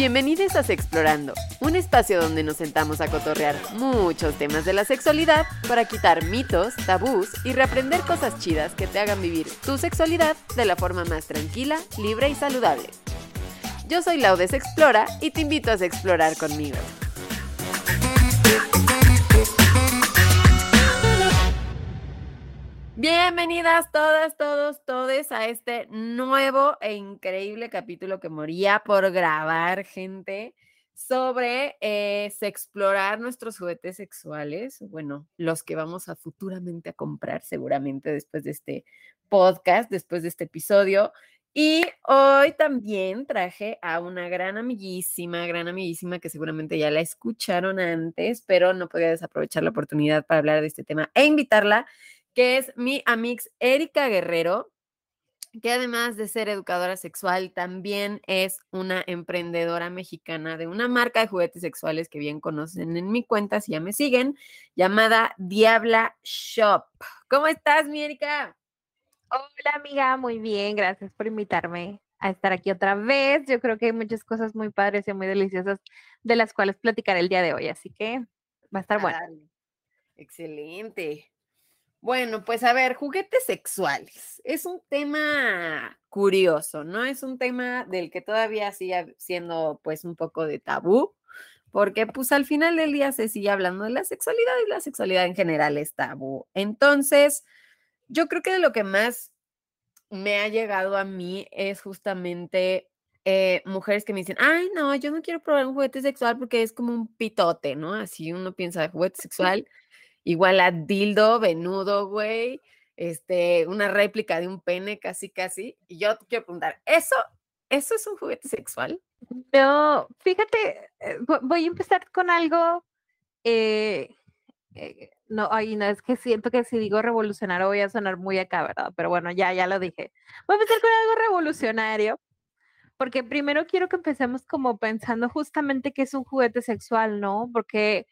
Bienvenidos a Explorando, un espacio donde nos sentamos a cotorrear muchos temas de la sexualidad para quitar mitos, tabús y reaprender cosas chidas que te hagan vivir tu sexualidad de la forma más tranquila, libre y saludable. Yo soy Laudes Explora y te invito a explorar conmigo. Bienvenidas todas, todos, todes a este nuevo e increíble capítulo que moría por grabar, gente, sobre eh, explorar nuestros juguetes sexuales, bueno, los que vamos a futuramente a comprar seguramente después de este podcast, después de este episodio. Y hoy también traje a una gran amiguísima, gran amiguísima que seguramente ya la escucharon antes, pero no podía desaprovechar la oportunidad para hablar de este tema e invitarla que es mi amix Erika Guerrero, que además de ser educadora sexual, también es una emprendedora mexicana de una marca de juguetes sexuales que bien conocen en mi cuenta, si ya me siguen, llamada Diabla Shop. ¿Cómo estás, mi Erika? Hola, amiga, muy bien, gracias por invitarme a estar aquí otra vez. Yo creo que hay muchas cosas muy padres y muy deliciosas de las cuales platicaré el día de hoy, así que va a estar bueno. Excelente. Bueno, pues a ver, juguetes sexuales. Es un tema curioso, ¿no? Es un tema del que todavía sigue siendo pues un poco de tabú, porque pues al final del día se sigue hablando de la sexualidad y la sexualidad en general es tabú. Entonces, yo creo que de lo que más me ha llegado a mí es justamente eh, mujeres que me dicen, ay, no, yo no quiero probar un juguete sexual porque es como un pitote, ¿no? Así uno piensa de juguete sexual igual a dildo, venudo, güey, este, una réplica de un pene casi, casi. Y yo te quiero preguntar, ¿eso, eso es un juguete sexual? No, fíjate, eh, voy a empezar con algo, eh, eh, no, ay, no, es que siento que si digo revolucionario voy a sonar muy acá, ¿verdad? Pero bueno, ya, ya lo dije. Voy a empezar con algo revolucionario, porque primero quiero que empecemos como pensando justamente que es un juguete sexual, ¿no? Porque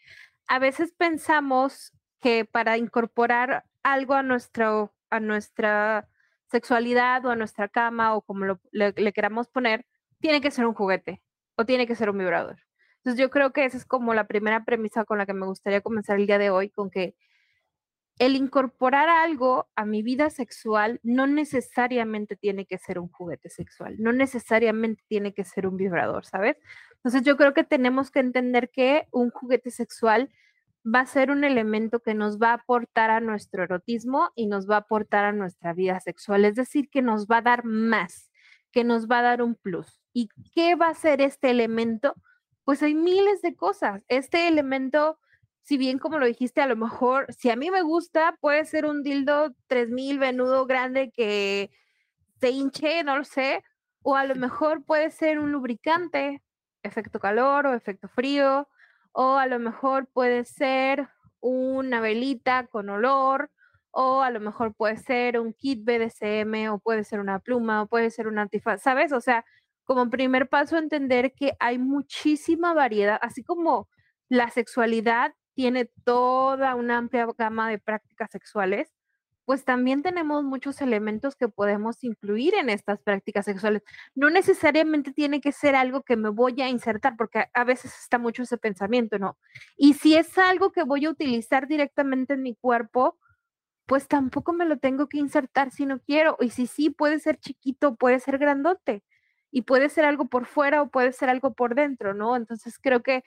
a veces pensamos que para incorporar algo a, nuestro, a nuestra sexualidad o a nuestra cama o como lo, le, queramos poner, tiene que ser un juguete o tiene que ser un vibrador. Entonces yo creo que esa es como la primera premisa con la que me gustaría comenzar el día de hoy, con que el incorporar algo a mi vida sexual no necesariamente tiene que ser un juguete sexual, no necesariamente tiene que ser un vibrador, ¿sabes? Entonces yo creo que tenemos que entender que un juguete sexual va a ser un elemento que nos va a aportar a nuestro erotismo y nos va a aportar a nuestra vida sexual, es decir, que nos va a dar más, que nos va a dar un plus. ¿Y qué va a ser este elemento? Pues hay miles de cosas. Este elemento, si bien como lo dijiste, a lo mejor, si a mí me gusta, puede ser un dildo 3000 venudo grande que se hinche, no lo sé, o a lo mejor puede ser un lubricante, efecto calor o efecto frío, o a lo mejor puede ser una velita con olor, o a lo mejor puede ser un kit BDSM, o puede ser una pluma, o puede ser un antifaz, ¿sabes? O sea, como primer paso entender que hay muchísima variedad, así como la sexualidad tiene toda una amplia gama de prácticas sexuales, pues también tenemos muchos elementos que podemos incluir en estas prácticas sexuales. No necesariamente tiene que ser algo que me voy a insertar, porque a veces está mucho ese pensamiento, ¿no? Y si es algo que voy a utilizar directamente en mi cuerpo, pues tampoco me lo tengo que insertar si no quiero. Y si sí, puede ser chiquito, puede ser grandote. Y puede ser algo por fuera o puede ser algo por dentro, ¿no? Entonces creo que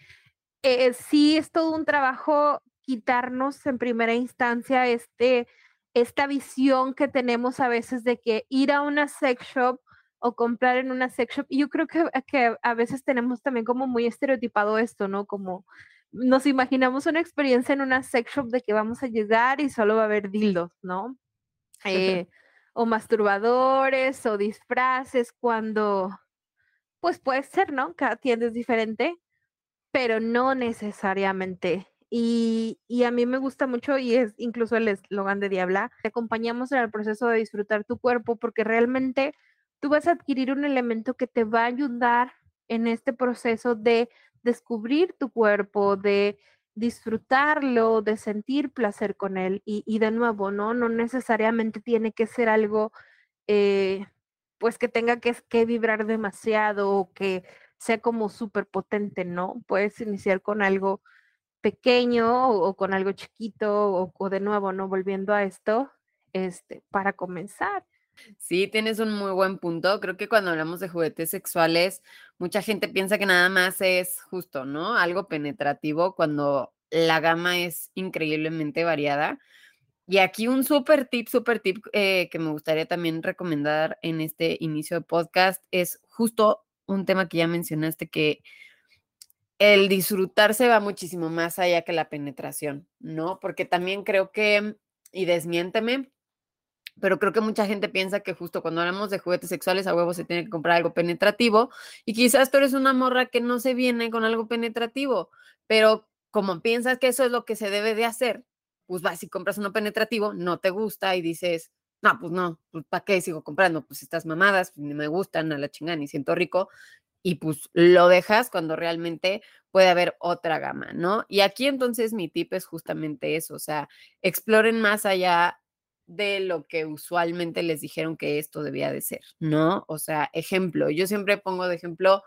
eh, sí es todo un trabajo quitarnos en primera instancia este esta visión que tenemos a veces de que ir a una sex shop o comprar en una sex shop, y yo creo que, que a veces tenemos también como muy estereotipado esto, ¿no? Como nos imaginamos una experiencia en una sex shop de que vamos a llegar y solo va a haber dildos, ¿no? Eh, o masturbadores o disfraces cuando, pues puede ser, ¿no? Cada tienda es diferente, pero no necesariamente y, a mí me gusta mucho y es incluso el eslogan de Diabla, te acompañamos en el proceso de disfrutar tu cuerpo porque realmente tú vas a adquirir un elemento que te va a ayudar en este proceso de descubrir tu cuerpo, de disfrutarlo, de sentir placer con él. Y, de nuevo, ¿no? No necesariamente tiene que ser algo, eh, pues que tenga que, que vibrar demasiado o que sea como súper potente, ¿no? Puedes iniciar con algo pequeño o, con algo chiquito o, de nuevo, ¿no? Volviendo a esto, este, para comenzar. Sí, tienes un muy buen punto. Creo que cuando hablamos de juguetes sexuales, mucha gente piensa que nada más es justo, ¿no? Algo penetrativo cuando la gama es increíblemente variada. Y aquí un súper tip, súper tip eh, que me gustaría también recomendar en este inicio de podcast es justo un tema que ya mencionaste, que el disfrutarse va muchísimo más allá que la penetración, ¿no? Porque también creo que, y desmiénteme, pero creo que mucha gente piensa que justo cuando hablamos de juguetes sexuales a huevo se tiene que comprar algo penetrativo y quizás tú eres una morra que no se viene con algo penetrativo, pero como piensas que eso es lo que se debe de hacer, pues vas y compras uno penetrativo, no te gusta y dices, no, pues no, pues ¿para qué sigo comprando? Pues estas mamadas pues, ni me gustan a la chingada ni siento rico y pues lo dejas cuando realmente puede haber otra gama, ¿no? Y aquí entonces mi tip es justamente eso, o sea, exploren más allá de lo que usualmente les dijeron que esto debía de ser, ¿no? O sea, ejemplo, yo siempre pongo de ejemplo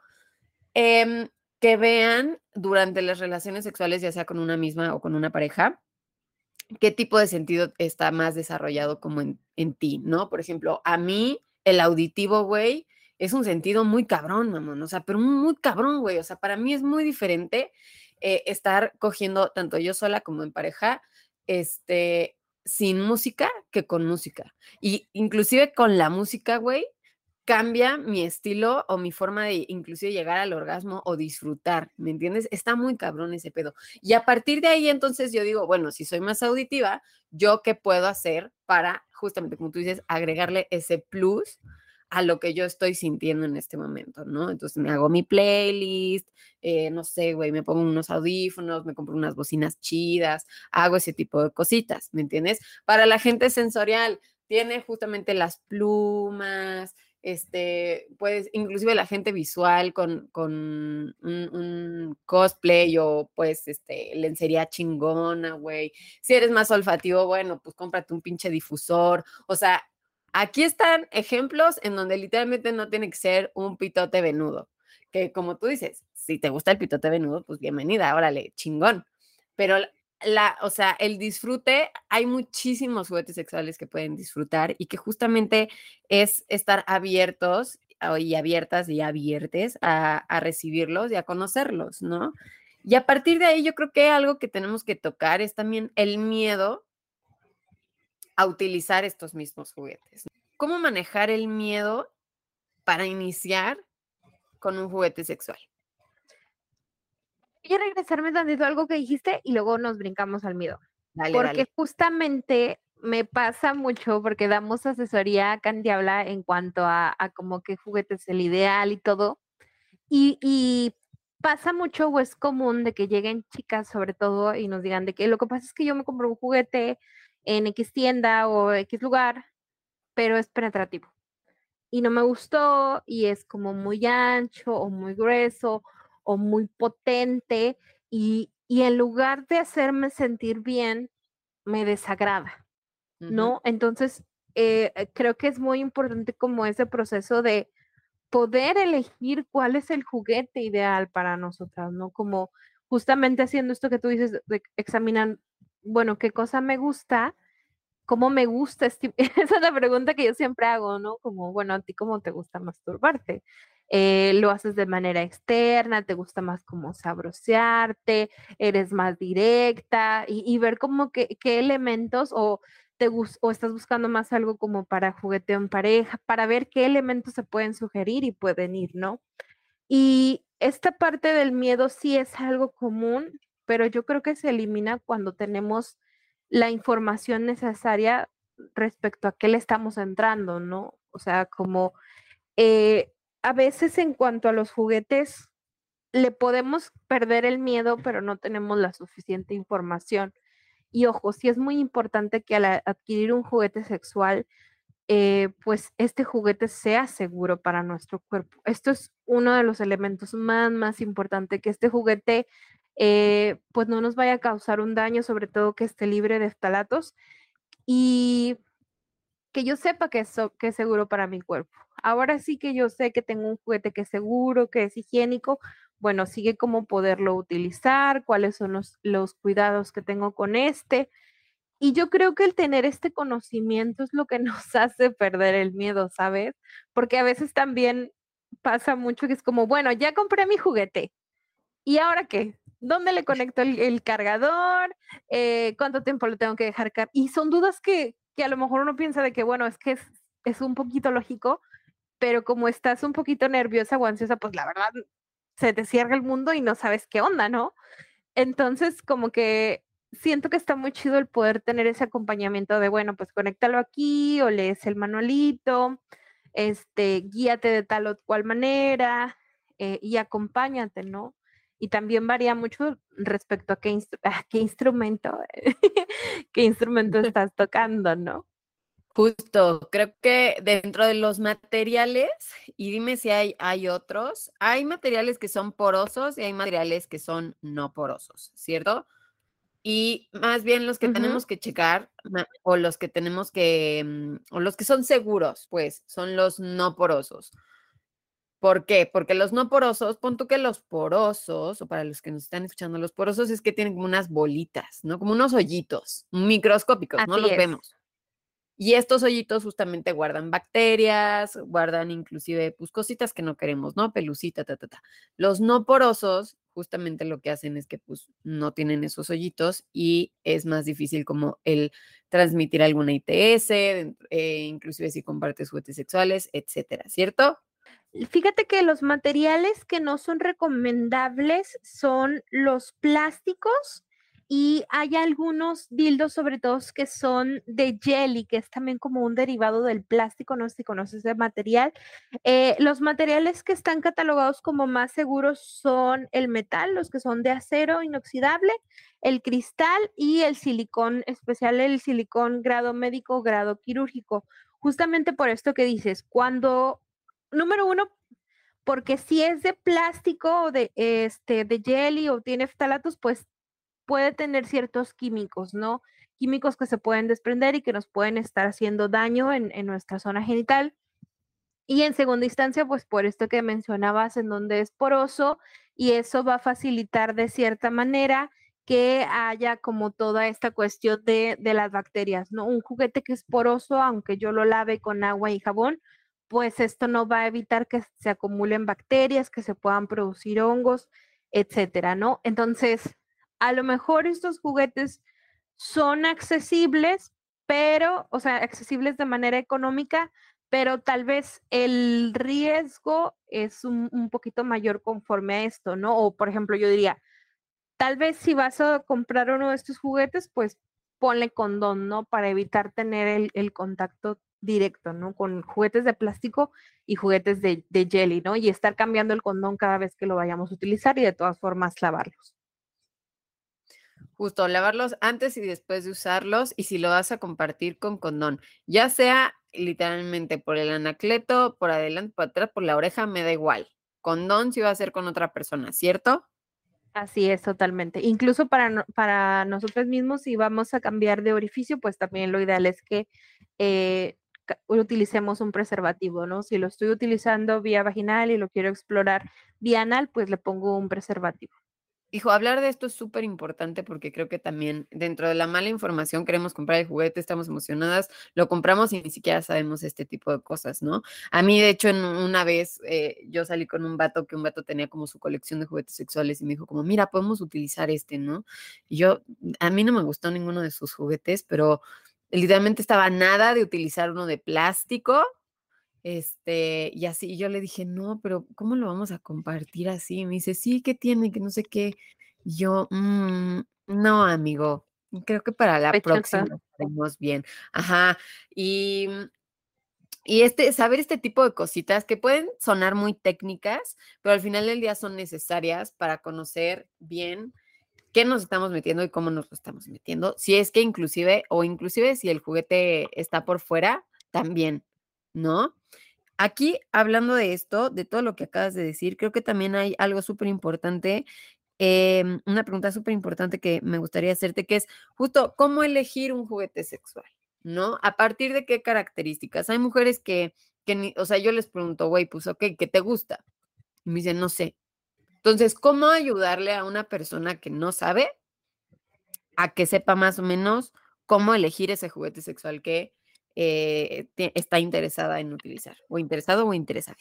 em, que vean durante las relaciones sexuales, ya sea con una misma o con una pareja, qué tipo de sentido está más desarrollado como en, en ti, ¿no? Por ejemplo, a mí el auditivo, güey, es un sentido muy cabrón, mamón, o sea, pero muy cabrón, güey, o sea, para mí es muy diferente eh, estar cogiendo tanto yo sola como en pareja, este, sin música que con música. Y inclusive con la música, güey, cambia mi estilo o mi forma de inclusive llegar al orgasmo o disfrutar, ¿me entiendes? Está muy cabrón ese pedo. Y a partir de ahí entonces yo digo, bueno, si soy más auditiva, ¿yo qué puedo hacer para justamente, como tú dices, agregarle ese plus a lo que yo estoy sintiendo en este momento, ¿no? Entonces me hago mi playlist, eh, no sé, güey, me pongo unos audífonos, me compro unas bocinas chidas, hago ese tipo de cositas, ¿me entiendes? Para la gente sensorial, tiene justamente las plumas, este, pues inclusive la gente visual con, con un, cosplay o pues este, lencería chingona, güey. Si eres más olfativo, bueno, pues cómprate un pinche difusor. O sea, aquí están ejemplos en donde literalmente no tiene que ser un pitote venudo. Que como tú dices, si te gusta el pitote venudo, pues bienvenida, órale, chingón. Pero la, o sea, el disfrute, hay muchísimos juguetes sexuales que pueden disfrutar y que justamente es estar abiertos y abiertas y abiertes a, a recibirlos y a conocerlos, ¿no? Y a partir de ahí yo creo que algo que tenemos que tocar es también el miedo a utilizar estos mismos juguetes. ¿Cómo manejar el miedo para iniciar con un juguete sexual? Voy a regresarme tantito a algo que dijiste y luego nos brincamos al miedo. porque justamente me pasa mucho porque damos asesoría a Candiabla en cuanto a, a como qué juguete es el ideal y todo. Y, y, pasa mucho o es común de que lleguen chicas sobre todo y nos digan de que lo que pasa es que yo me compro un juguete en X tienda o X lugar, pero es penetrativo. Y no me gustó y es como muy ancho o muy grueso o muy potente y, en lugar de hacerme sentir bien, me desagrada, ¿no? Entonces, eh, eh, creo que es muy importante como ese proceso de poder elegir cuál es el juguete ideal para nosotras, ¿no? Como justamente haciendo esto que tú dices, de examinar, bueno, qué cosa me gusta, cómo me gusta, esa es la pregunta que yo siempre hago, ¿no? Como, bueno, a ti cómo te gusta masturbarte. Eh, lo haces de manera externa, te gusta más como sabrosearte, eres más directa y, ver como que, qué elementos o te o estás buscando más algo como para jugueteo en pareja, para ver qué elementos se pueden sugerir y pueden ir, ¿no? Y esta parte del miedo sí es algo común, pero yo creo que se elimina cuando tenemos la información necesaria respecto a qué le estamos entrando, ¿no? O sea, como eh, a veces en cuanto a los juguetes, le podemos perder el miedo, pero no tenemos la suficiente información. Y ojo, sí es muy importante que al adquirir un juguete sexual, eh, pues este juguete sea seguro para nuestro cuerpo. Esto es uno de los elementos más, más importantes, que este juguete eh, pues no nos vaya a causar un daño, sobre todo que esté libre de estalatos. Y que yo sepa que es, que es seguro para mi cuerpo. Ahora sí que yo sé que tengo un juguete que es seguro, que es higiénico, bueno, sigue cómo poderlo utilizar, cuáles son los, los cuidados que tengo con este. Y yo creo que el tener este conocimiento es lo que nos hace perder el miedo, ¿sabes? Porque a veces también pasa mucho que es como, bueno, ya compré mi juguete. ¿Y ahora qué? ¿Dónde le conecto el, cargador? Eh, ¿Cuánto tiempo lo tengo que dejar? Y son dudas que, que, a lo mejor uno piensa de que, bueno, es que es, es un poquito lógico, pero como estás un poquito nerviosa o ansiosa, pues la verdad se te cierra el mundo y no sabes qué onda, ¿no? Entonces, como que siento que está muy chido el poder tener ese acompañamiento de, bueno, pues conéctalo aquí o lees el manualito, este, guíate de tal o cual manera eh, y acompáñate, ¿no? Y también varía mucho respecto a qué, qué instrumento, qué instrumento estás tocando, ¿no? Justo, creo que dentro de los materiales, y dime si hay, hay otros, hay materiales que son porosos y hay materiales que son no porosos, ¿cierto? Y más bien los que tenemos que checar o los que tenemos que, mm, o los que son seguros, pues son los no porosos. ¿Por qué? Porque los no porosos, pon tú que los porosos, o para los que nos están escuchando, los porosos es que tienen como unas bolitas, ¿no? Como unos hoyitos microscópicos, no los vemos. Y estos hoyitos justamente guardan bacterias, guardan inclusive pues, cositas que no queremos, ¿no? Pelucita, ta, ta, ta. Los no porosos justamente lo que hacen es que pues no tienen esos hoyitos y es más difícil como el transmitir alguna ITS, eh, inclusive si compartes juguetes sexuales, etcétera, ¿cierto? Fíjate que los materiales que no son recomendables son los plásticos y hay algunos dildos, sobre todo, que son de jelly, que es también como un derivado del plástico, no sé si conoces ese material. Eh, los materiales que están catalogados como más seguros son el metal, los que son de acero inoxidable, el cristal y el silicón, especial el silicón grado médico, grado quirúrgico. Justamente por esto que dices, cuando, número uno, porque si es de plástico o de, este, de jelly o tiene ftalatos, pues puede tener ciertos químicos, ¿no? Químicos que se pueden desprender y que nos pueden estar haciendo daño en, nuestra zona genital. Y en segunda instancia, pues por esto que mencionabas, en donde es poroso y eso va a facilitar de cierta manera que haya como toda esta cuestión de, de, las bacterias, ¿no? Un juguete que es poroso, aunque yo lo lave con agua y jabón, pues esto no va a evitar que se acumulen bacterias, que se puedan producir hongos, etcétera, ¿no? Entonces, a lo mejor estos juguetes son accesibles, pero, o sea, accesibles de manera económica, pero tal vez el riesgo es un, poquito mayor conforme a esto, ¿no? O, por ejemplo, yo diría, tal vez si vas a comprar uno de estos juguetes, pues ponle condón, ¿no? Para evitar tener el, el contacto directo, ¿no? Con juguetes de plástico y juguetes de, de jelly, ¿no? Y estar cambiando el condón cada vez que lo vayamos a utilizar y de todas formas lavarlos. Justo, lavarlos antes y después de usarlos y si lo vas a compartir con condón, ya sea literalmente por el anacleto, por adelante, por atrás, por la oreja, me da igual. Condón si va a ser con otra persona, ¿cierto? Así es, totalmente. Incluso para, para nosotros mismos, si vamos a cambiar de orificio, pues también lo ideal es que eh, utilicemos un preservativo, ¿no? Si lo estoy utilizando vía vaginal y lo quiero explorar vía anal, pues le pongo un preservativo. Hijo, hablar de esto es súper importante porque creo que también dentro de la mala información queremos comprar el juguete, estamos emocionadas, lo compramos y ni siquiera sabemos este tipo de cosas, ¿no? A mí, de hecho, en una vez eh, yo salí con un vato que un vato tenía como su colección de juguetes sexuales y me dijo como, mira, podemos utilizar este, ¿no? Y yo, a mí no me gustó ninguno de sus juguetes, pero literalmente estaba nada de utilizar uno de plástico este, y así yo le dije, no, pero ¿cómo lo vamos a compartir así? me dice, sí, ¿qué tiene? Que no sé qué. yo, mm, no, amigo, creo que para la próxima estaremos bien. Ajá. Y, y este, saber este tipo de cositas que pueden sonar muy técnicas, pero al final del día son necesarias para conocer bien qué nos estamos metiendo y cómo nos lo estamos metiendo. Si es que inclusive, o inclusive si el juguete está por fuera, también, ¿no? Aquí, hablando de esto, de todo lo que acabas de decir, creo que también hay algo súper importante, em, una pregunta súper importante que me gustaría hacerte, que es justo, ¿cómo elegir un juguete sexual? ¿no? A partir de qué características. Hay mujeres que, que o sea, yo les pregunto, güey, pues, ok, ¿qué te gusta? Y me dicen, no sé. Entonces, ¿cómo ayudarle a una persona que no sabe a que sepa más o menos cómo elegir ese juguete sexual que eh, está interesada en utilizar, o interesado o interesada?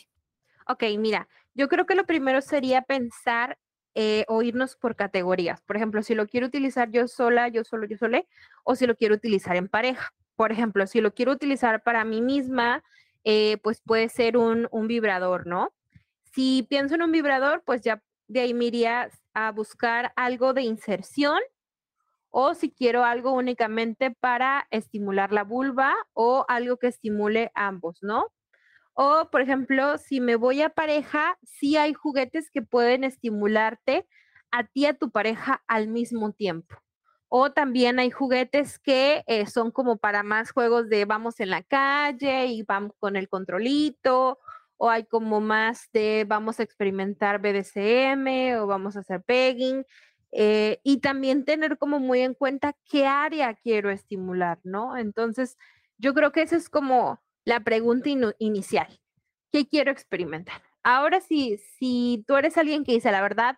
Ok, mira, yo creo que lo primero sería pensar eh, o irnos por categorías. Por ejemplo, si lo quiero utilizar yo sola, yo solo, yo solé, o si lo quiero utilizar en pareja. Por ejemplo, si lo quiero utilizar para mí misma, eh, pues puede ser un, un, vibrador, ¿no? Si pienso en un vibrador, pues ya de ahí me a buscar algo de inserción o si quiero algo únicamente para estimular la vulva o algo que estimule ambos, ¿no? O, por ejemplo, si me voy a pareja, sí hay juguetes que pueden estimularte a ti y a tu pareja al mismo tiempo. O también hay juguetes que eh, son como para más juegos de vamos en la calle y vamos con el controlito. O hay como más de vamos a experimentar BDSM o vamos a hacer pegging. Eh, y también tener como muy en cuenta qué área quiero estimular, ¿no? Entonces, yo creo que eso es como la pregunta inicial. ¿Qué quiero experimentar? Ahora sí, si tú eres alguien que dice la verdad,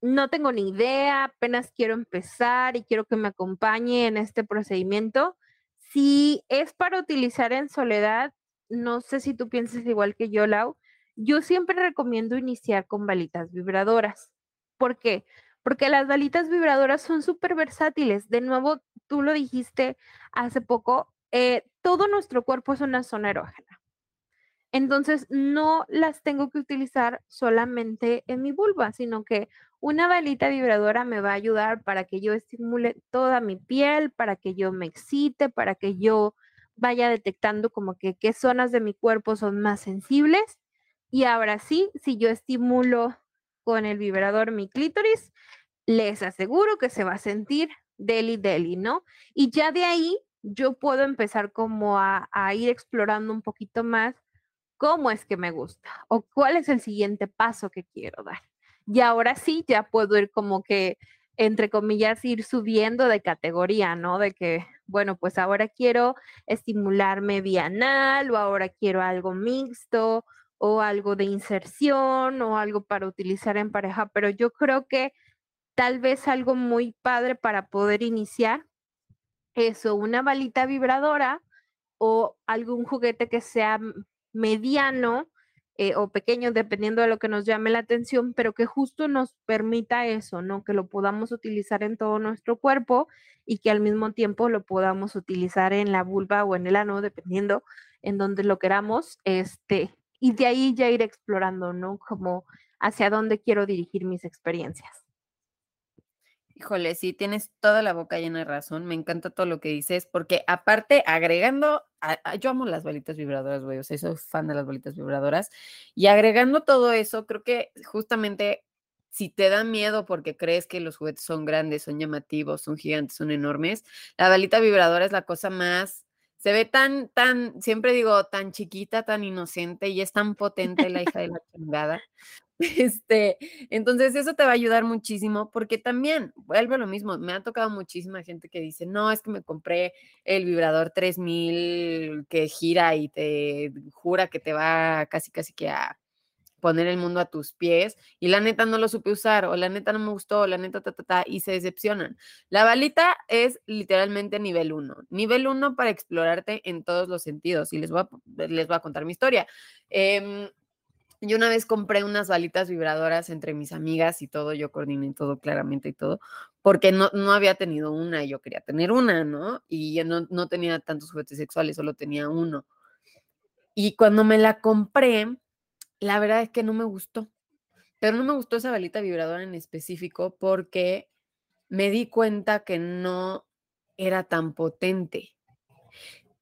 no tengo ni idea, apenas quiero empezar y quiero que me acompañe en este procedimiento. Si es para utilizar en soledad, no sé si tú piensas igual que yo, Lau, yo siempre recomiendo iniciar con balitas vibradoras. ¿Por qué? Porque las balitas vibradoras son súper versátiles. De nuevo, tú lo dijiste hace poco, eh, todo nuestro cuerpo es una zona erógena. Entonces, no las tengo que utilizar solamente en mi vulva, sino que una balita vibradora me va a ayudar para que yo estimule toda mi piel, para que yo me excite, para que yo vaya detectando como que qué zonas de mi cuerpo son más sensibles. Y ahora sí, si yo estimulo con el vibrador mi clítoris, les aseguro que se va a sentir deli deli, ¿no? Y ya de ahí yo puedo empezar como a, ir explorando un poquito más cómo es que me gusta o cuál es el siguiente paso que quiero dar. Y ahora sí, ya puedo ir como que, entre comillas, ir subiendo de categoría, ¿no? De que, bueno, pues ahora quiero estimularme bienal o ahora quiero algo mixto o algo de inserción o algo para utilizar en pareja, pero yo creo que tal vez algo muy padre para poder iniciar eso, una balita vibradora o algún juguete que sea mediano eh, o pequeño, dependiendo de lo que nos llame la atención, pero que justo nos permita eso, ¿no? Que lo podamos utilizar en todo nuestro cuerpo y que al mismo tiempo lo podamos utilizar en la vulva o en el ano, dependiendo en donde lo queramos, este, y de ahí ya ir explorando, ¿no? Como hacia dónde quiero dirigir mis experiencias. Híjole, sí, tienes toda la boca llena de razón. Me encanta todo lo que dices, porque aparte, agregando, yo amo las bolitas vibradoras, güey, o sea, soy fan de las bolitas vibradoras. Y agregando todo eso, creo que justamente si te da miedo porque crees que los juguetes son grandes, son llamativos, son gigantes, son enormes, la balita vibradora es la cosa más, se ve tan, tan, siempre digo, tan chiquita, tan inocente y es tan potente la hija de la chingada. Este, entonces eso te va a ayudar muchísimo porque también, vuelvo a lo mismo, me ha tocado muchísima gente que dice, no, es que me compré el vibrador 3000 que gira y te jura que te va casi, casi que a poner el mundo a tus pies y la neta no lo supe usar o la neta no me gustó, o la neta ta, ta, ta, y se decepcionan. La balita es literalmente nivel 1, nivel 1 para explorarte en todos los sentidos y les voy a, les voy a contar mi historia. Eh, yo una vez compré unas balitas vibradoras entre mis amigas y todo, yo coordiné todo claramente y todo, porque no, no había tenido una, yo quería tener una, ¿no? Y no, no tenía tantos juguetes sexuales, solo tenía uno. Y cuando me la compré, la verdad es que no me gustó. Pero no me gustó esa balita vibradora en específico porque me di cuenta que no era tan potente.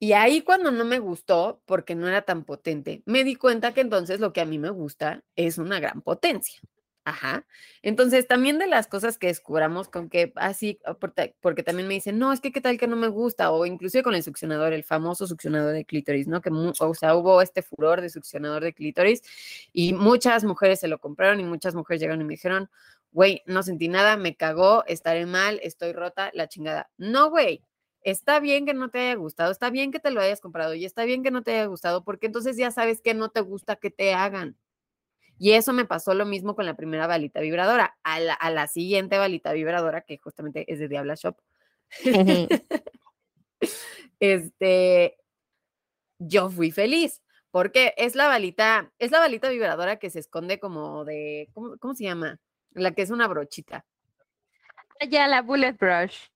Y ahí cuando no me gustó, porque no era tan potente, me di cuenta que entonces lo que a mí me gusta es una gran potencia. Ajá. Entonces, también de las cosas que descubramos con que así, ah, porque, también me dicen, no, es que qué tal que no me gusta, o inclusive con el succionador, el famoso succionador de clítoris, ¿no? Que, o sea, hubo este furor de succionador de clítoris y muchas mujeres se lo compraron y muchas mujeres llegaron y me dijeron, güey, no sentí nada, me cagó, estaré mal, estoy rota, la chingada. No, güey, está bien que no te haya gustado, está bien que te lo hayas comprado y está bien que no te haya gustado, porque entonces ya sabes que no te gusta que te hagan. Y eso me pasó lo mismo con la primera balita vibradora. A la, a la siguiente balita vibradora, que justamente es de Diabla Shop, este, yo fui feliz. Porque es la balita, es la balita vibradora que se esconde como de, ¿cómo, cómo se llama? La que es una brochita. Ah, Ya, la bullet brush.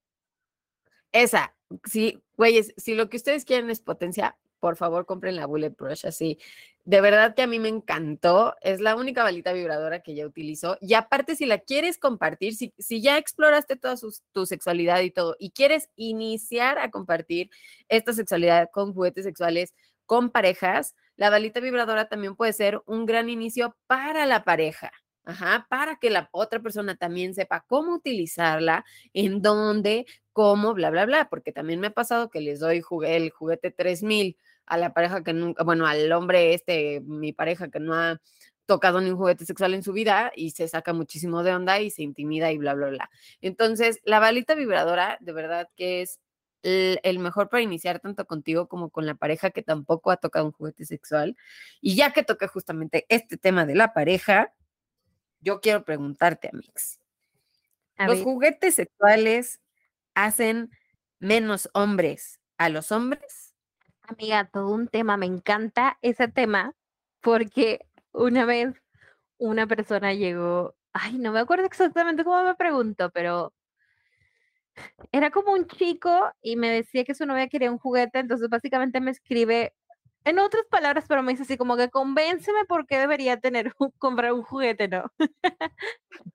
Esa, sí, güeyes, si lo que ustedes quieren es potencia, por favor compren la Bullet Brush así. De verdad que a mí me encantó, es la única balita vibradora que ya utilizo. Y aparte, si la quieres compartir, si, si ya exploraste toda tu sexualidad y todo, y quieres iniciar a compartir esta sexualidad con juguetes sexuales, con parejas, la balita vibradora también puede ser un gran inicio para la pareja. Ajá, para que la otra persona también sepa cómo utilizarla, en dónde, cómo, bla, bla, bla, porque también me ha pasado que les doy jugue- el juguete 3000 a la pareja que nunca, bueno, al hombre este, mi pareja que no ha tocado ni un juguete sexual en su vida y se saca muchísimo de onda y se intimida y bla, bla, bla. Entonces, la balita vibradora, de verdad que es el, el mejor para iniciar tanto contigo como con la pareja que tampoco ha tocado un juguete sexual. Y ya que toqué justamente este tema de la pareja, yo quiero preguntarte, Amix. A ¿Los ver, juguetes sexuales hacen menos hombres a los hombres? amiga, todo un tema. Me encanta ese tema porque una vez una persona llegó, ay, no me acuerdo exactamente cómo me preguntó, pero era como un chico y me decía que su novia quería un juguete, entonces básicamente me escribe, en otras palabras, pero me dice así como que convénceme por qué debería tener comprar un juguete, ¿no?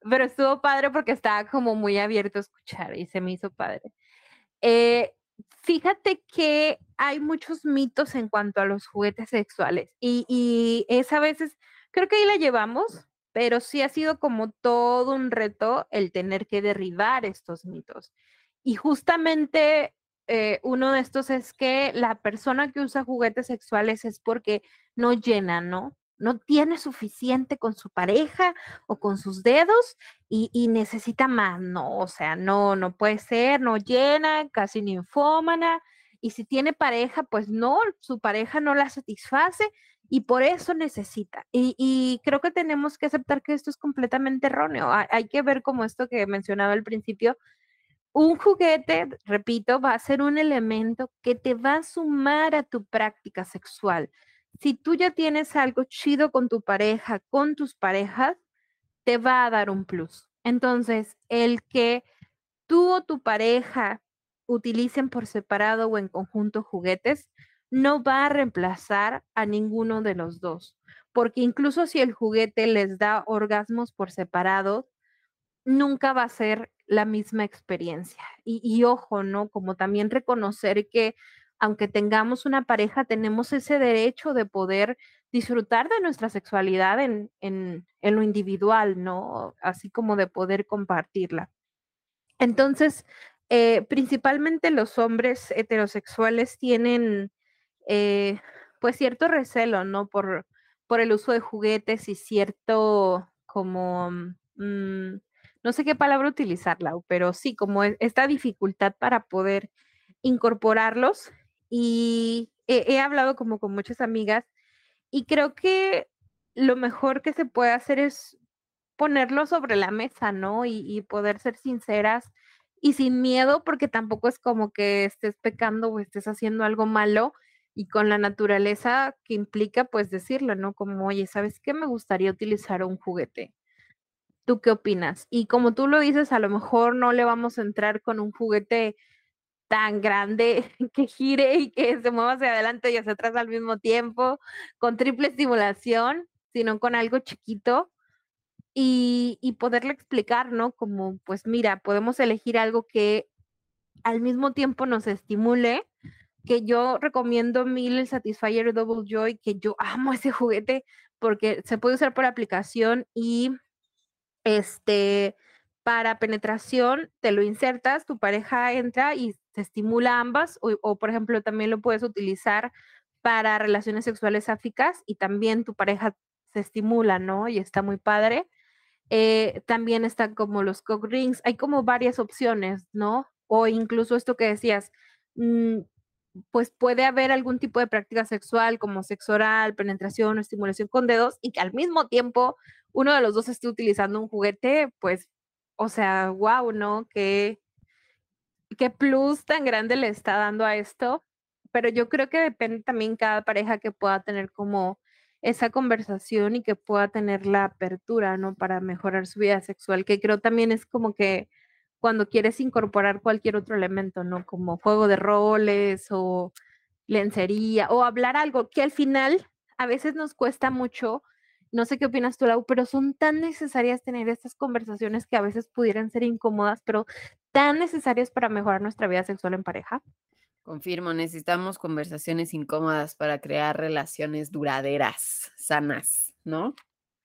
Pero estuvo padre porque estaba como muy abierto a escuchar y se me hizo padre. Eh, fíjate que hay muchos mitos en cuanto a los juguetes sexuales y, y es a veces, creo que ahí la llevamos, pero sí ha sido como todo un reto el tener que derribar estos mitos. Y justamente eh, uno de estos es que la persona que usa juguetes sexuales es porque no llena, ¿no? No tiene suficiente con su pareja o con sus dedos y, necesita más, no, o sea, no, no puede ser, no llena, casi ninfómana, y si tiene pareja, pues no, su pareja no la satisface y por eso necesita. Y, creo que tenemos que aceptar que esto es completamente erróneo. Hay, hay que ver como esto que mencionaba al principio, un juguete, repito, va a ser un elemento que te va a sumar a tu práctica sexual. Si tú ya tienes algo chido con tu pareja, con tus parejas, te va a dar un plus. Entonces, el que tú o tu pareja utilicen por separado o en conjunto juguetes, no va a reemplazar a ninguno de los dos, porque incluso si el juguete les da orgasmos por separado, nunca va a ser la misma experiencia. Y, y ojo, ¿no? Como también reconocer que aunque tengamos una pareja, tenemos ese derecho de poder disfrutar de nuestra sexualidad en, en, en lo individual, ¿no? Así como de poder compartirla. Entonces, eh, principalmente los hombres heterosexuales tienen eh, pues cierto recelo, ¿no? Por, por el uso de juguetes y cierto como, mm, no sé qué palabra utilizar, Lau, pero sí, como e- esta dificultad para poder incorporarlos. Y he, hablado como con muchas amigas y creo que lo mejor que se puede hacer es ponerlo sobre la mesa, ¿no? Y, y poder ser sinceras y sin miedo, porque tampoco es como que estés pecando o estés haciendo algo malo y con la naturaleza que implica, pues decirlo, ¿no? Como, oye, ¿sabes qué? Me gustaría utilizar un juguete. ¿Tú qué opinas? Y como tú lo dices, a lo mejor no le vamos a entrar con un juguete tan grande que gire y que se mueva hacia adelante y hacia atrás al mismo tiempo, con triple estimulación, sino con algo chiquito y, y poderle explicar, ¿no? Como, pues mira, podemos elegir algo que al mismo tiempo nos estimule, que yo recomiendo mil el Satisfyer Double Joy, que yo amo ese juguete porque se puede usar por aplicación y este, para penetración, te lo insertas, tu pareja entra y se estimula ambas, o, por ejemplo, también lo puedes utilizar para relaciones sexuales sáficas y también tu pareja se estimula, ¿no? Y está muy padre. Eh, también están como los cock rings, hay como varias opciones, ¿no? O incluso esto que decías, mm, pues puede haber algún tipo de práctica sexual como sexo oral, penetración o estimulación con dedos y que al mismo tiempo uno de los dos esté utilizando un juguete, pues, o sea, wow, ¿no? Qué, qué plus tan grande le está dando a esto. Pero yo creo que depende también cada pareja que pueda tener como esa conversación y que pueda tener la apertura, ¿no? Para mejorar su vida sexual, que creo también es como que cuando quieres incorporar cualquier otro elemento, ¿no? Como juego de roles o lencería o hablar algo que al final a veces nos cuesta mucho. No sé qué opinas tú, Lau, pero son tan necesarias tener estas conversaciones que a veces pudieran ser incómodas, pero tan necesarias para mejorar nuestra vida sexual en pareja. Confirmo, necesitamos conversaciones incómodas para crear relaciones duraderas, sanas, ¿no?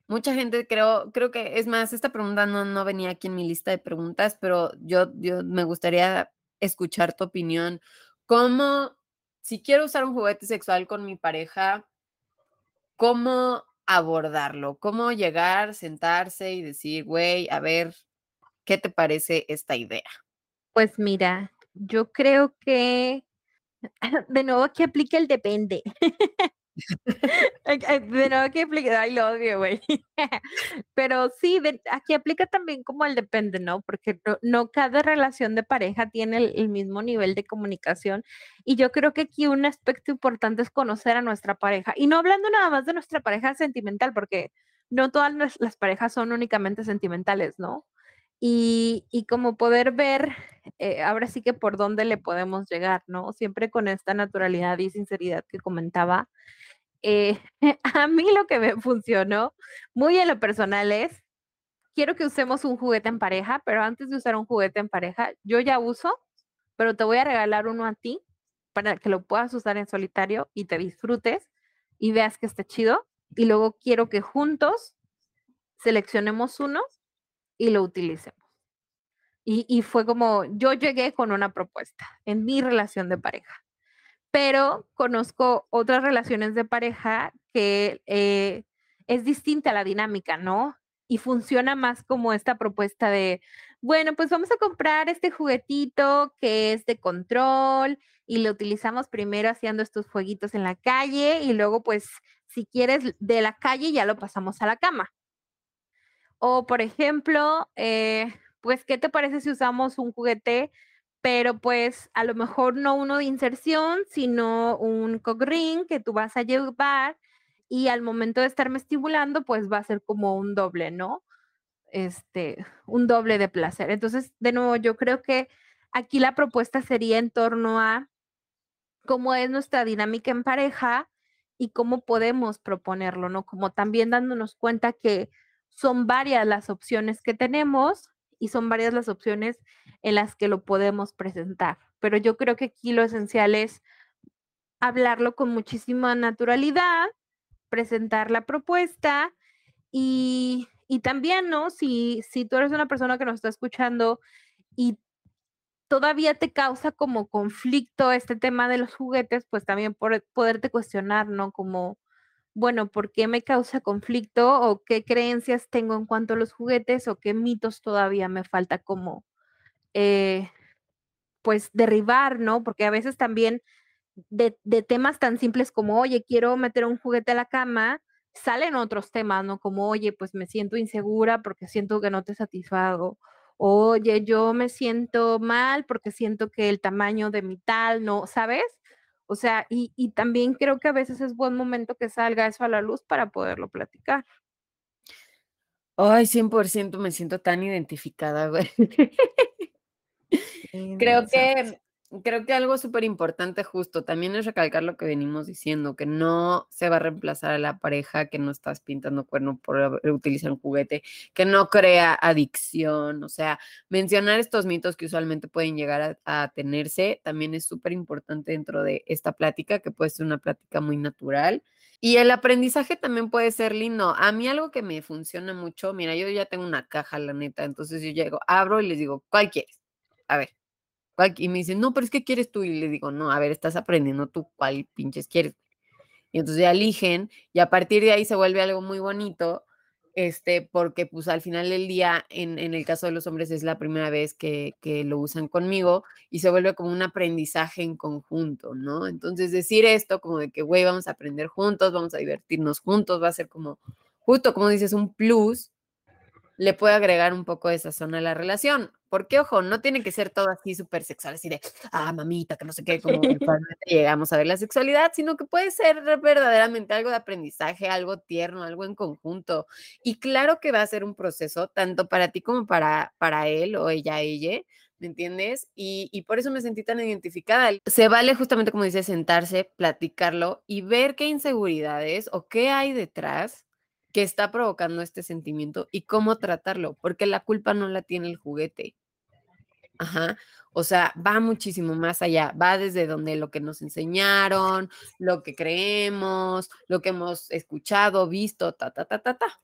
Mucha gente creo, creo que, es más, esta pregunta no, no venía aquí en mi lista de preguntas, pero yo, yo me gustaría escuchar tu opinión. ¿Cómo, si quiero usar un juguete sexual con mi pareja, cómo abordarlo? ¿Cómo llegar, sentarse y decir, güey, a ver, ¿qué te parece esta idea? Pues mira, yo creo que de nuevo aquí aplica el depende. de nuevo aquí aplica, ay, lo odio, güey. Pero sí, aquí aplica también como el depende, ¿no? Porque no, cada relación de pareja tiene el, mismo nivel de comunicación. Y yo creo que aquí un aspecto importante es conocer a nuestra pareja. Y no hablando nada más de nuestra pareja sentimental, porque no todas las parejas son únicamente sentimentales, ¿no? y, y como poder ver eh, ahora sí que por dónde le podemos llegar, ¿no? Siempre con esta naturalidad y sinceridad que comentaba. Eh, a mí lo que me funcionó muy en lo personal es, quiero que usemos un juguete en pareja, pero antes de usar un juguete en pareja, yo ya uso, pero te voy a regalar uno a ti para que lo puedas usar en solitario y te disfrutes y veas que está chido. Y luego quiero que juntos seleccionemos uno y lo utilicemos. Y, fue como, yo llegué con una propuesta en mi relación de pareja, pero conozco otras relaciones de pareja que eh, es distinta la dinámica, ¿no? Y funciona más como esta propuesta de, bueno, pues vamos a comprar este juguetito que es de control y lo utilizamos primero haciendo estos jueguitos en la calle y luego pues si quieres de la calle ya lo pasamos a la cama. O, por ejemplo, eh, pues, ¿qué te parece si usamos un juguete, pero pues a lo mejor no uno de inserción, sino un cock que tú vas a llevar y al momento de estarme estimulando, pues va a ser como un doble, ¿no? Este, un doble de placer. Entonces, de nuevo, yo creo que aquí la propuesta sería en torno a cómo es nuestra dinámica en pareja y cómo podemos proponerlo, ¿no? Como también dándonos cuenta que son varias las opciones que tenemos y son varias las opciones en las que lo podemos presentar. Pero yo creo que aquí lo esencial es hablarlo con muchísima naturalidad, presentar la propuesta y, también, ¿no? Si, si tú eres una persona que nos está escuchando y todavía te causa como conflicto este tema de los juguetes, pues también por, poderte cuestionar, ¿no? Como bueno, ¿por qué me causa conflicto o qué creencias tengo en cuanto a los juguetes o qué mitos todavía me falta como, eh, pues, derribar, ¿no? Porque a veces también de, temas tan simples como, oye, quiero meter un juguete a la cama, salen otros temas, ¿no? Como, oye, pues me siento insegura porque siento que no te satisfago. Oye, yo me siento mal porque siento que el tamaño de mi tal, ¿no? ¿Sabes? O sea, y, también creo que a veces es buen momento que salga eso a la luz para poderlo platicar. Ay, 100% me siento tan identificada, güey. creo que creo que algo súper importante justo también es recalcar lo que venimos diciendo, que no se va a reemplazar a la pareja, que no estás pintando cuerno por utilizar un juguete, que no crea adicción, o sea, mencionar estos mitos que usualmente pueden llegar a, tenerse también es súper importante dentro de esta plática, que puede ser una plática muy natural. Y el aprendizaje también puede ser lindo. A mí algo que me funciona mucho, mira, yo ya tengo una caja, la neta, entonces yo llego, abro y les digo, ¿cuál quieres? A ver, y me dicen, no, pero es que quieres tú. Y le digo, no, a ver, estás aprendiendo tú cuál pinches quieres. Y entonces ya eligen y a partir de ahí se vuelve algo muy bonito este, porque pues al final del día, en, en el caso de los hombres, es la primera vez que, que, lo usan conmigo y se vuelve como un aprendizaje en conjunto, ¿no? Entonces decir esto como de que, güey, vamos a aprender juntos, vamos a divertirnos juntos, va a ser como, justo como dices, un plus le puede agregar un poco de sazón a la relación. Porque, ojo, no tiene que ser todo así súper sexual, así de, ah, mamita, que no sé qué, como llegamos a ver la sexualidad, sino que puede ser verdaderamente algo de aprendizaje, algo tierno, algo en conjunto. Y claro que va a ser un proceso, tanto para ti como para, para él o ella, ella, ¿me entiendes? Y, y, por eso me sentí tan identificada. Se vale justamente, como dice, sentarse, platicarlo y ver qué inseguridades o qué hay detrás que está provocando este sentimiento y cómo tratarlo, porque la culpa no la tiene el juguete. Ajá. O sea, va muchísimo más allá, va desde donde lo que nos enseñaron, lo que creemos, lo que hemos escuchado, visto, ta, ta, ta, ta, ta.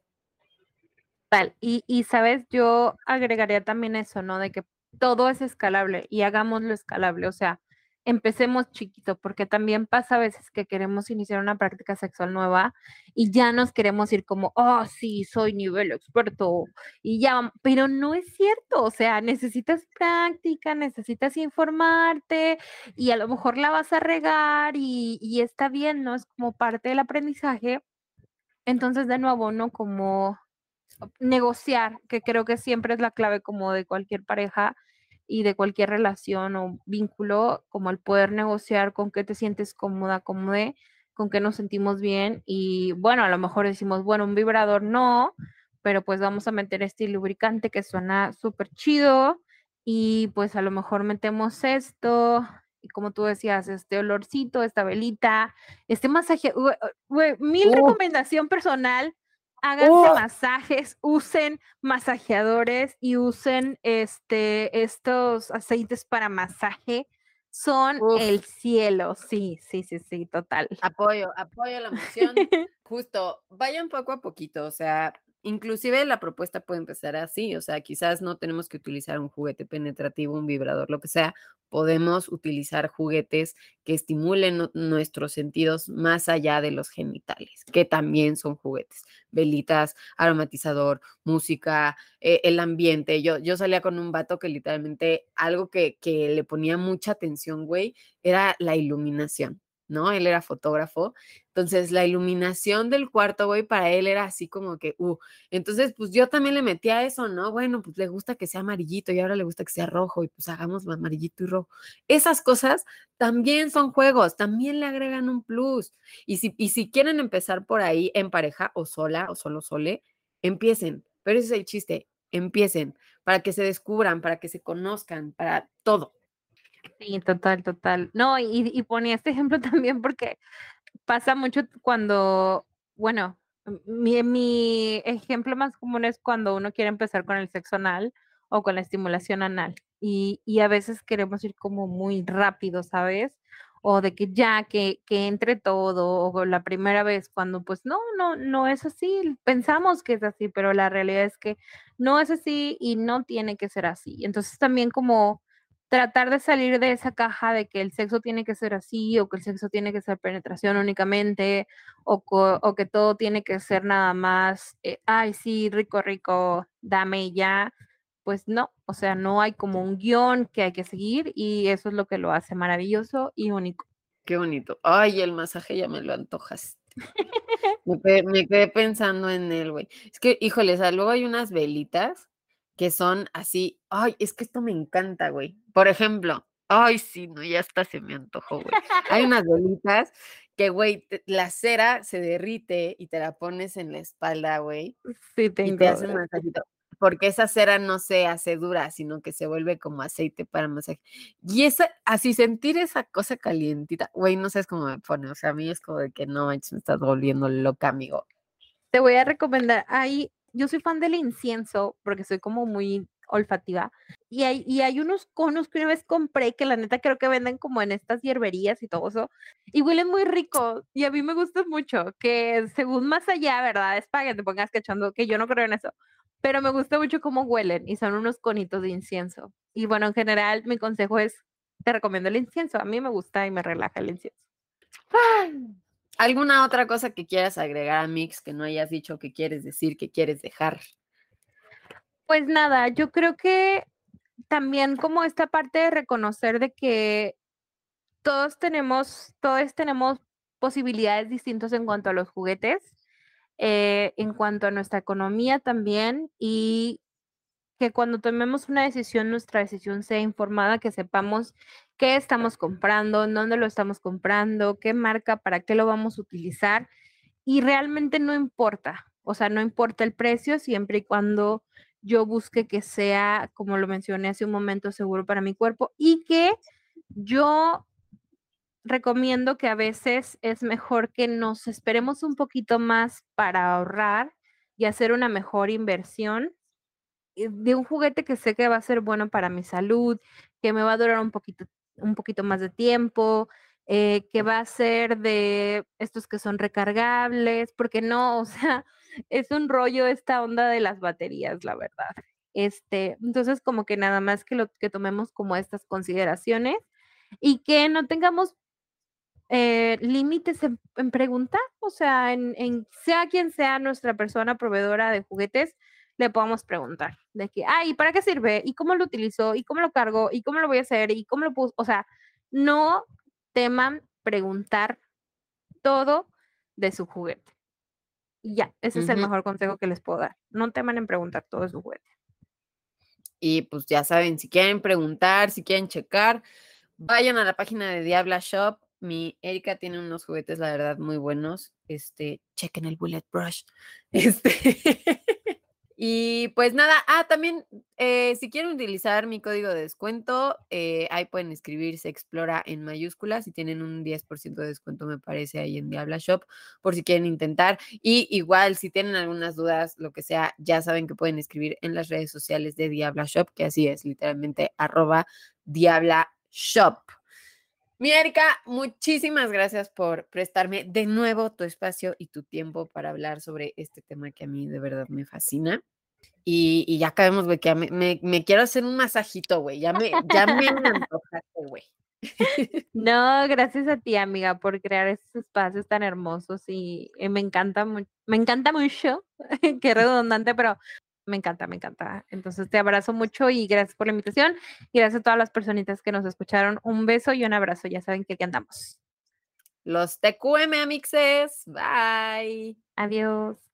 Tal, y, y sabes, yo agregaría también eso, ¿no? De que todo es escalable y hagámoslo escalable, o sea, empecemos chiquito, porque también pasa a veces que queremos iniciar una práctica sexual nueva y ya nos queremos ir como, oh, sí, soy nivel experto y ya, pero no es cierto, o sea, necesitas práctica, necesitas informarte y a lo mejor la vas a regar y, está bien, ¿no? Es como parte del aprendizaje. Entonces, de nuevo, ¿no? Como negociar, que creo que siempre es la clave como de cualquier pareja, y de cualquier relación o vínculo, como el poder negociar con qué te sientes cómoda, cómoda, con qué nos sentimos bien y bueno, a lo mejor decimos, bueno, un vibrador no, pero pues vamos a meter este lubricante que suena súper chido y pues a lo mejor metemos esto y como tú decías, este olorcito, esta velita, este masaje, mil recomendación personal háganse oh. masajes, usen masajeadores y usen este, estos aceites para masaje. Son el cielo, sí, sí, sí, sí, total. Apoyo, apoyo la emoción. Justo, vayan poco a poquito, o sea, Inclusive la propuesta puede empezar así, o sea, quizás no tenemos que utilizar un juguete penetrativo, un vibrador, lo que sea, podemos utilizar juguetes que estimulen nuestros sentidos más allá de los genitales, que también son juguetes, velitas, aromatizador, música, eh, el ambiente. Yo, yo salía con un vato que literalmente algo que, que le ponía mucha atención, güey, era la iluminación. ¿No? Él era fotógrafo. Entonces, la iluminación del cuarto, güey, para él era así como que, uh, entonces, pues yo también le metí a eso, ¿no? Bueno, pues le gusta que sea amarillito y ahora le gusta que sea rojo y pues hagamos amarillito y rojo. Esas cosas también son juegos, también le agregan un plus. Y si, y si quieren empezar por ahí en pareja o sola o solo sole, empiecen. Pero ese es el chiste, empiecen para que se descubran, para que se conozcan, para todo. Sí, total, total. No, y, y ponía este ejemplo también porque pasa mucho cuando, bueno, mi, mi ejemplo más común es cuando uno quiere empezar con el sexo anal o con la estimulación anal. Y, y a veces queremos ir como muy rápido, ¿sabes? O de que ya, que, que entre todo, o la primera vez, cuando pues no, no, no es así. Pensamos que es así, pero la realidad es que no es así y no tiene que ser así. Entonces también como tratar de salir de esa caja de que el sexo tiene que ser así o que el sexo tiene que ser penetración únicamente o, o que todo tiene que ser nada más, eh, ay, sí, rico, rico, dame ya. Pues no, o sea, no hay como un guion que hay que seguir y eso es lo que lo hace maravilloso y único. Qué bonito. Ay, el masaje ya me lo antojas. me, quedé, me, quedé, pensando en él, güey. Es que, híjoles, luego hay unas velitas que son así, ay, es que esto me encanta, güey. Por ejemplo, ay, sí, no, ya hasta se me antojó, güey. Hay unas bolitas que, güey, la cera se derrite y te la pones en la espalda, güey. Sí, tengo. Y te hace masajito. Porque esa cera no se hace dura, sino que se vuelve como aceite para masaje. Y esa, así sentir esa cosa calientita, güey, no sabes cómo me pone. O sea, a mí es como de que no manches, me estás volviendo loca, amigo. Te voy a recomendar, hay yo soy fan del incienso porque soy como muy olfativa. Y hay, y hay unos conos que una vez compré que la neta creo que venden como en estas hierberías y todo eso. Y huelen muy rico. Y a mí me gusta mucho. Que según más allá, ¿verdad? Es para que te pongas cachando, que yo no creo en eso. Pero me gusta mucho cómo huelen y son unos conitos de incienso. Y bueno, en general, mi consejo es: te recomiendo el incienso. A mí me gusta y me relaja el incienso. ¿Alguna otra cosa que quieras agregar a Mix que no hayas dicho que quieres decir, que quieres dejar? Pues nada, yo creo que también como esta parte de reconocer de que todos tenemos, todos tenemos posibilidades distintas en cuanto a los juguetes, eh, en cuanto a nuestra economía también, y que cuando tomemos una decisión, nuestra decisión sea informada, que sepamos qué estamos comprando, dónde lo estamos comprando, qué marca, para qué lo vamos a utilizar. Y realmente no importa, o sea, no importa el precio siempre y cuando yo busque que sea, como lo mencioné hace un momento, seguro para mi cuerpo y que yo recomiendo que a veces es mejor que nos esperemos un poquito más para ahorrar y hacer una mejor inversión de un juguete que sé que va a ser bueno para mi salud, que me va a durar un poquito, un poquito más de tiempo, eh, que va a ser de estos que son recargables, porque no, o sea, es un rollo esta onda de las baterías, la verdad. Este, entonces, como que nada más que lo que tomemos como estas consideraciones y que no tengamos eh, límites en, preguntar, o sea, en, en, sea quien sea nuestra persona proveedora de juguetes, le podamos preguntar de que, ay, ¿para qué sirve? ¿Y cómo lo utilizo? ¿Y cómo lo cargo? ¿Y cómo lo voy a hacer? ¿Y cómo lo puse? O sea, no teman preguntar todo de su juguete. Y ya, ese es el mejor consejo que les puedo dar. No teman en preguntar todo de su juguete. Y pues ya saben, si quieren preguntar, si quieren checar, vayan a la página de Diabla Shop. Mi Erika tiene unos juguetes, la verdad, muy buenos. Este, chequen el Bullet Brush. Este. Y pues nada, ah, también eh, si quieren utilizar mi código de descuento, eh, ahí pueden escribirse Explora en mayúsculas y tienen un 10% de descuento, me parece, ahí en Diabla Shop, por si quieren intentar. Y igual, si tienen algunas dudas, lo que sea, ya saben que pueden escribir en las redes sociales de Diabla Shop, que así es, literalmente arroba Diabla Shop. Mi Erika, muchísimas gracias por prestarme de nuevo tu espacio y tu tiempo para hablar sobre este tema que a mí de verdad me fascina. Y, ya acabemos, güey, que me, me, quiero hacer un masajito, güey. Ya me, ya me antojaste, güey. No, gracias a ti, amiga, por crear estos espacios tan hermosos y, y me encanta, me encanta mucho, qué redundante, pero me encanta, me encanta. Entonces te abrazo mucho y gracias por la invitación. Y gracias a todas las personitas que nos escucharon. Un beso y un abrazo. Ya saben que aquí andamos. Los TQM, amixes. Bye. Adiós.